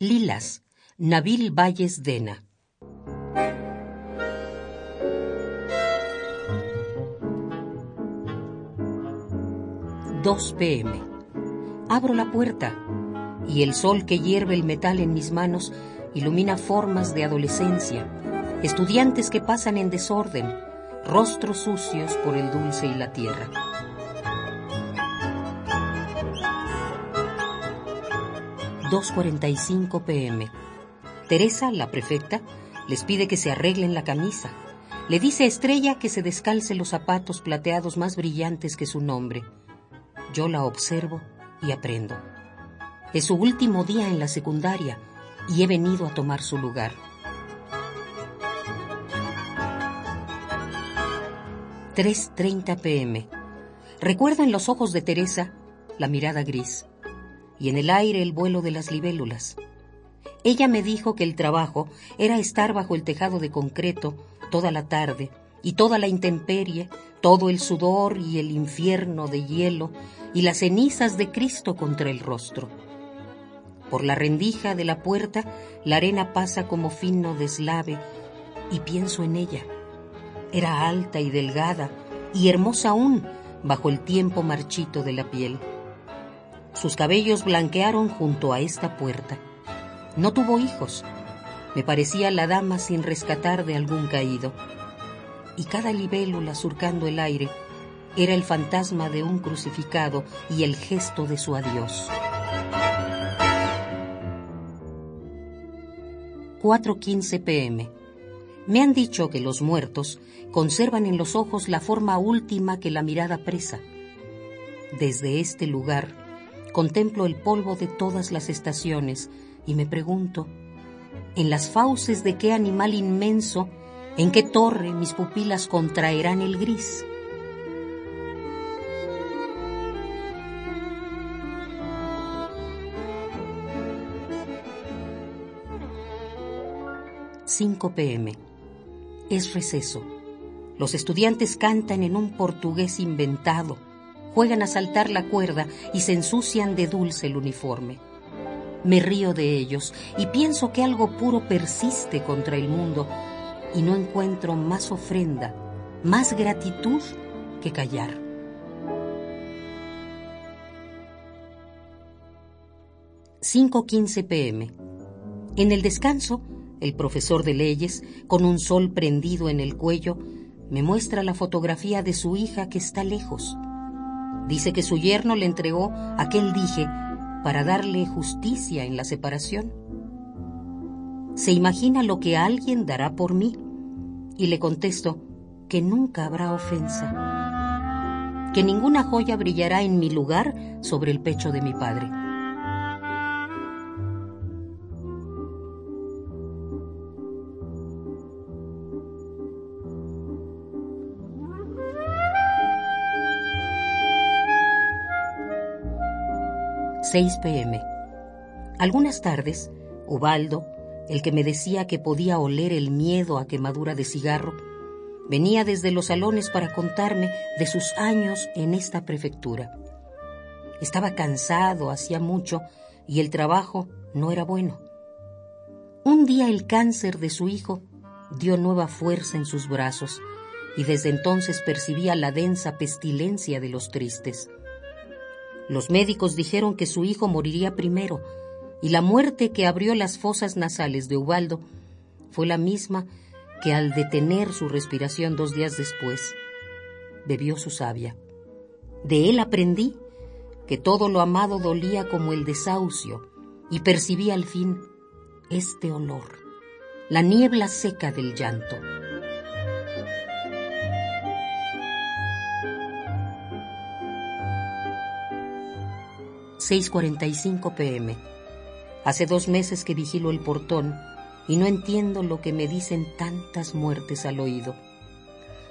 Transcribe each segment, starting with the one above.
Lilas, Nabil Valles Dena. Dos pm. Abro la puerta y el sol que hierve el metal en mis manos ilumina formas de adolescencia, estudiantes que pasan en desorden, rostros sucios por el dulce y la tierra. 2.45 pm. Teresa, la prefecta, les pide que se arreglen la camisa. Le dice a Estrella que se descalce los zapatos plateados más brillantes que su nombre. Yo la observo y aprendo. Es su último día en la secundaria y he venido a tomar su lugar. 3.30 pm. Recuerdo en los ojos de Teresa la mirada gris y en el aire el vuelo de las libélulas. Ella me dijo que el trabajo era estar bajo el tejado de concreto toda la tarde y toda la intemperie, todo el sudor y el infierno de hielo y las cenizas de Cristo contra el rostro. Por la rendija de la puerta la arena pasa como fino deslave y pienso en ella. Era alta y delgada y hermosa aún bajo el tiempo marchito de la piel. Sus cabellos blanquearon junto a esta puerta. No tuvo hijos. Me parecía la dama sin rescatar de algún caído. Y cada libélula surcando el aire era el fantasma de un crucificado y el gesto de su adiós. 4.15 pm. Me han dicho que los muertos conservan en los ojos la forma última que la mirada presa. Desde este lugar Contemplo el polvo de todas las estaciones y me pregunto, ¿en las fauces de qué animal inmenso, en qué torre mis pupilas contraerán el gris? ...5 pm. Es receso. Los estudiantes cantan en un portugués inventado juegan a saltar la cuerda y se ensucian de dulce el uniforme. Me río de ellos y pienso que algo puro persiste contra el mundo y no encuentro más ofrenda, más gratitud que callar. ...5.15 pm. En el descanso, el profesor de leyes, con un sol prendido en el cuello, me muestra la fotografía de su hija que está lejos Dice que su yerno le entregó aquel dije para darle justicia en la separación. Se imagina lo que alguien dará por mí y le contesto que nunca habrá ofensa, que ninguna joya brillará en mi lugar sobre el pecho de mi padre. 6 pm. Algunas tardes, Ubaldo, el que me decía que podía oler el miedo a quemadura de cigarro, venía desde los salones para contarme de sus años en esta prefectura. Estaba cansado hacía mucho y el trabajo no era bueno. Un día el cáncer de su hijo dio nueva fuerza en sus brazos y desde entonces percibía la densa pestilencia de los tristes. Los médicos dijeron que su hijo moriría primero, y la muerte que abrió las fosas nasales de Ubaldo fue la misma que al detener su respiración dos días después, bebió su savia. De él aprendí que todo lo amado dolía como el desahucio y percibí al fin este olor, la niebla seca del llanto. 6.45 pm. Hace dos meses que vigilo el portón y no entiendo lo que me dicen tantas muertes al oído.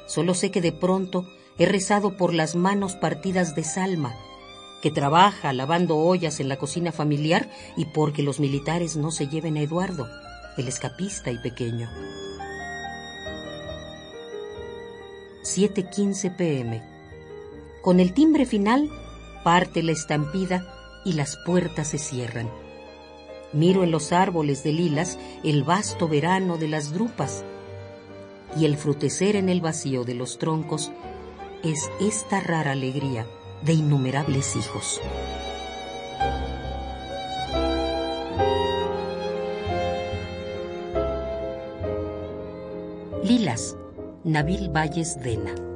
Solo sé que de pronto he rezado por las manos partidas de Salma, que trabaja lavando ollas en la cocina familiar y porque los militares no se lleven a Eduardo, el escapista y pequeño. 7.15 pm. Con el timbre final parte la estampida y las puertas se cierran. Miro en los árboles de lilas el vasto verano de las drupas y el frutecer en el vacío de los troncos es esta rara alegría de innumerables hijos. Lilas, Nabil Valles Dena.